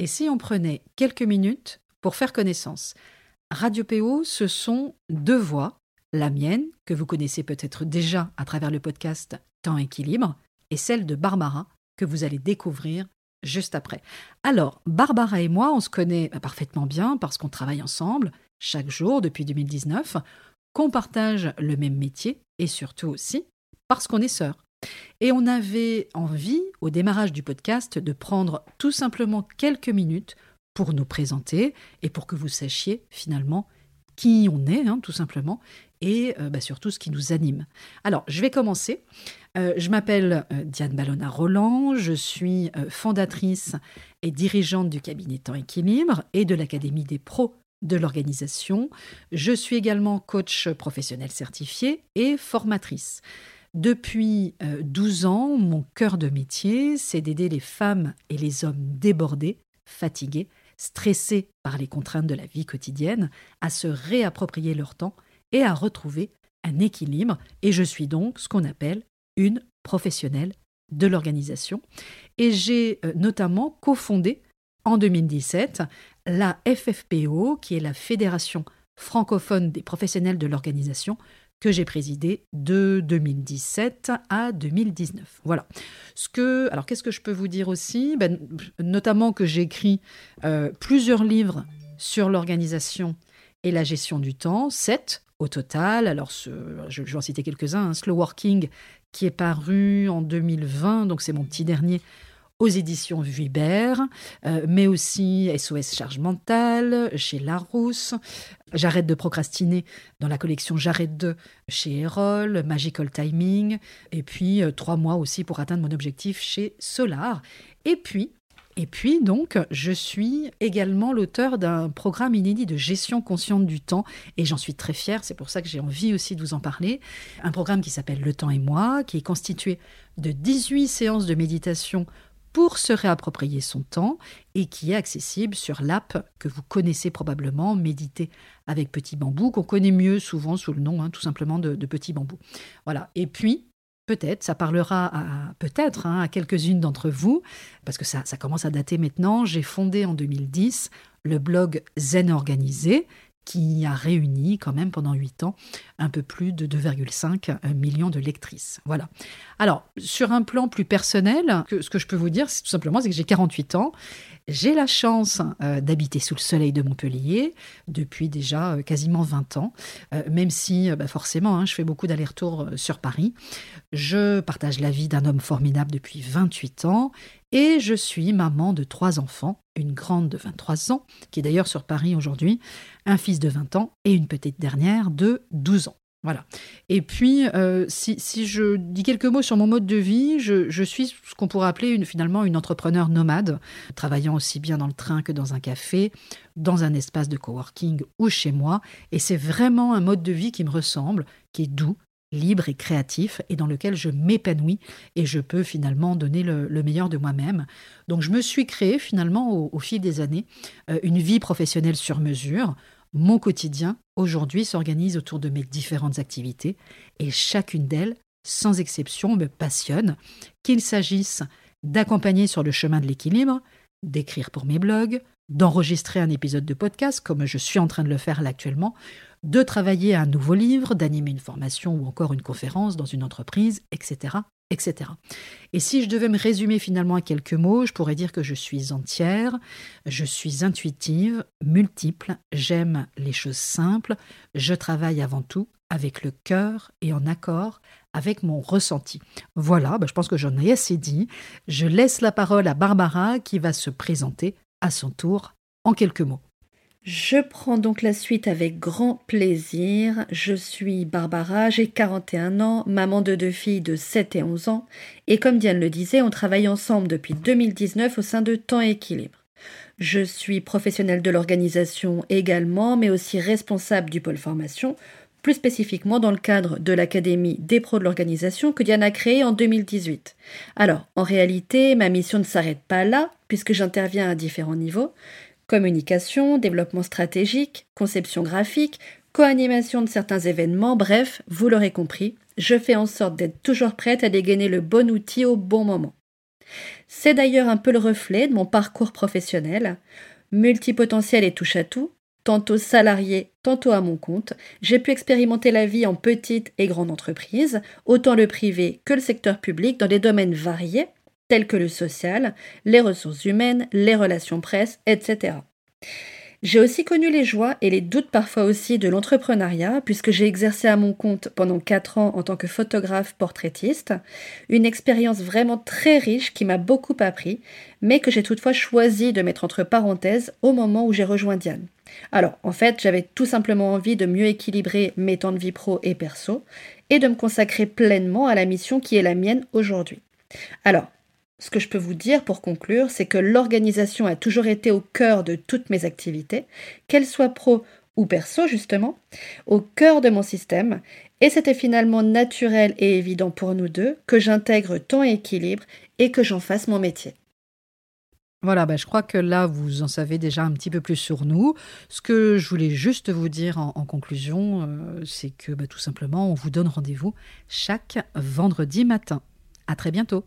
Et si on prenait quelques minutes pour faire connaissance? Radio PO, ce sont deux voix, la mienne, que vous connaissez peut-être déjà à travers le podcast Temps Équilibre, et celle de Barbara, que vous allez découvrir juste après. Alors, Barbara et moi, on se connaît parfaitement bien parce qu'on travaille ensemble chaque jour depuis 2019, qu'on partage le même métier et surtout aussi parce qu'on est sœurs. Et on avait envie, au démarrage du podcast, de prendre tout simplement quelques minutes pour nous présenter et pour que vous sachiez finalement qui on est, hein, tout simplement, et euh, bah, surtout ce qui nous anime. Alors, je vais commencer. Euh, je m'appelle euh, Diane Ballona Roland, je suis fondatrice et dirigeante du cabinet Temps Équilibre et de l'Académie des pros de l'organisation. Je suis également coach professionnel certifié et formatrice. Depuis 12 ans, mon cœur de métier, c'est d'aider les femmes et les hommes débordés, fatigués, stressés par les contraintes de la vie quotidienne, à se réapproprier leur temps et à retrouver un équilibre. Et je suis donc ce qu'on appelle une professionnelle de l'organisation. Et j'ai euh, notamment cofondé en 2017 la FFPO, qui est la Fédération francophone des professionnels de l'organisation, que j'ai présidé de 2017 à 2019. Voilà. Ce que, alors qu'est-ce que je peux vous dire aussi? Ben, Notamment que j'ai écrit euh, plusieurs livres sur l'organisation et la gestion du temps, sept au total. Alors je, vais en citer quelques-uns. Hein. Slow Working qui est paru en 2020, donc c'est mon petit dernier aux éditions Vuibert, euh, mais aussi SOS Charge Mentale chez Larousse, J'arrête de procrastiner dans la collection J'arrête de chez Erol, Magical Timing, et puis euh, trois mois aussi pour atteindre mon objectif chez Solar. Et puis, et puis donc, je suis également l'auteur d'un programme inédit de gestion consciente du temps et j'en suis très fière, c'est pour ça que j'ai envie aussi de vous en parler. Un programme qui s'appelle Le temps et moi, qui est constitué de 18 séances de méditation pour se réapproprier son temps et qui est accessible sur l'app que vous connaissez probablement, Méditer avec Petit Bambou, qu'on connaît mieux souvent sous le nom hein, tout simplement de, Petit Bambou. Voilà. Et puis, peut-être, ça parlera peut-être hein, à quelques-unes d'entre vous, parce que ça, ça commence à dater maintenant. J'ai fondé en 2010 le blog Zen Organisé, qui a réuni quand même pendant 8 ans un peu plus de 2,5 millions de lectrices. Voilà. Alors, sur un plan plus personnel, ce que je peux vous dire, tout simplement, c'est que j'ai 48 ans. J'ai la chance euh, d'habiter sous le soleil de Montpellier depuis déjà euh, quasiment 20 ans, euh, même si bah, forcément hein, je fais beaucoup d'allers-retours sur Paris. Je partage la vie d'un homme formidable depuis 28 ans et je suis maman de trois enfants, une grande de 23 ans, qui est d'ailleurs sur Paris aujourd'hui, un fils de 20 ans et une petite dernière de 12 ans. Voilà. Et puis, euh, si, je dis quelques mots sur mon mode de vie, je, suis ce qu'on pourrait appeler finalement une entrepreneur nomade, travaillant aussi bien dans le train que dans un café, dans un espace de coworking ou chez moi. Et c'est vraiment un mode de vie qui me ressemble, qui est doux, libre et créatif et dans lequel je m'épanouis et je peux finalement donner le, meilleur de moi-même. Donc je me suis créé finalement au, fil des années euh, une vie professionnelle sur mesure. Mon quotidien aujourd'hui s'organise autour de mes différentes activités et chacune d'elles, sans exception, me passionne, qu'il s'agisse d'accompagner sur le chemin de l'équilibre, d'écrire pour mes blogs, d'enregistrer un épisode de podcast comme je suis en train de le faire actuellement, de travailler un nouveau livre, d'animer une formation ou encore une conférence dans une entreprise, etc., etc. Et si je devais me résumer finalement à quelques mots, je pourrais dire que je suis entière, je suis intuitive, multiple, j'aime les choses simples, je travaille avant tout avec le cœur et en accord avec mon ressenti. Voilà, bah, je pense que j'en ai assez dit. Je laisse la parole à Barbara qui va se présenter à son tour en quelques mots. Je prends donc la suite avec grand plaisir. Je suis Barbara, j'ai 41 ans, maman de deux filles de 7 et 11 ans, et comme Diane le disait, on travaille ensemble depuis 2019 au sein de Temps Équilibre. Je suis professionnelle de l'organisation également, mais aussi responsable du pôle formation, plus spécifiquement dans le cadre de l'Académie des pros de l'organisation que Diane a créée en 2018. Alors, en réalité, ma mission ne s'arrête pas là, puisque j'interviens à différents niveaux. Communication, développement stratégique, conception graphique, co-animation de certains événements, bref, vous l'aurez compris, je fais en sorte d'être toujours prête à dégainer le bon outil au bon moment. C'est d'ailleurs un peu le reflet de mon parcours professionnel. Multipotentiel et touche à tout, tantôt salarié, tantôt à mon compte, j'ai pu expérimenter la vie en petite et grande entreprise, autant le privé que le secteur public, dans des domaines variés, tels que le social, les ressources humaines, les relations presse, etc. J'ai aussi connu les joies et les doutes parfois aussi de l'entrepreneuriat, puisque j'ai exercé à mon compte pendant 4 ans en tant que photographe portraitiste, une expérience vraiment très riche qui m'a beaucoup appris, mais que j'ai toutefois choisi de mettre entre parenthèses au moment où j'ai rejoint Diane. Alors, en fait, j'avais tout simplement envie de mieux équilibrer mes temps de vie pro et perso, et de me consacrer pleinement à la mission qui est la mienne aujourd'hui. Alors, ce que je peux vous dire pour conclure, c'est que l'organisation a toujours été au cœur de toutes mes activités, qu'elles soient pro ou perso justement, au cœur de mon système, et c'était finalement naturel et évident pour nous deux que j'intègre temps et équilibre et que j'en fasse mon métier. Voilà, bah, je crois que là, vous en savez déjà un petit peu plus sur nous. Ce que je voulais juste vous dire en, conclusion, euh, c'est que bah, tout simplement, on vous donne rendez-vous chaque vendredi matin. À très bientôt.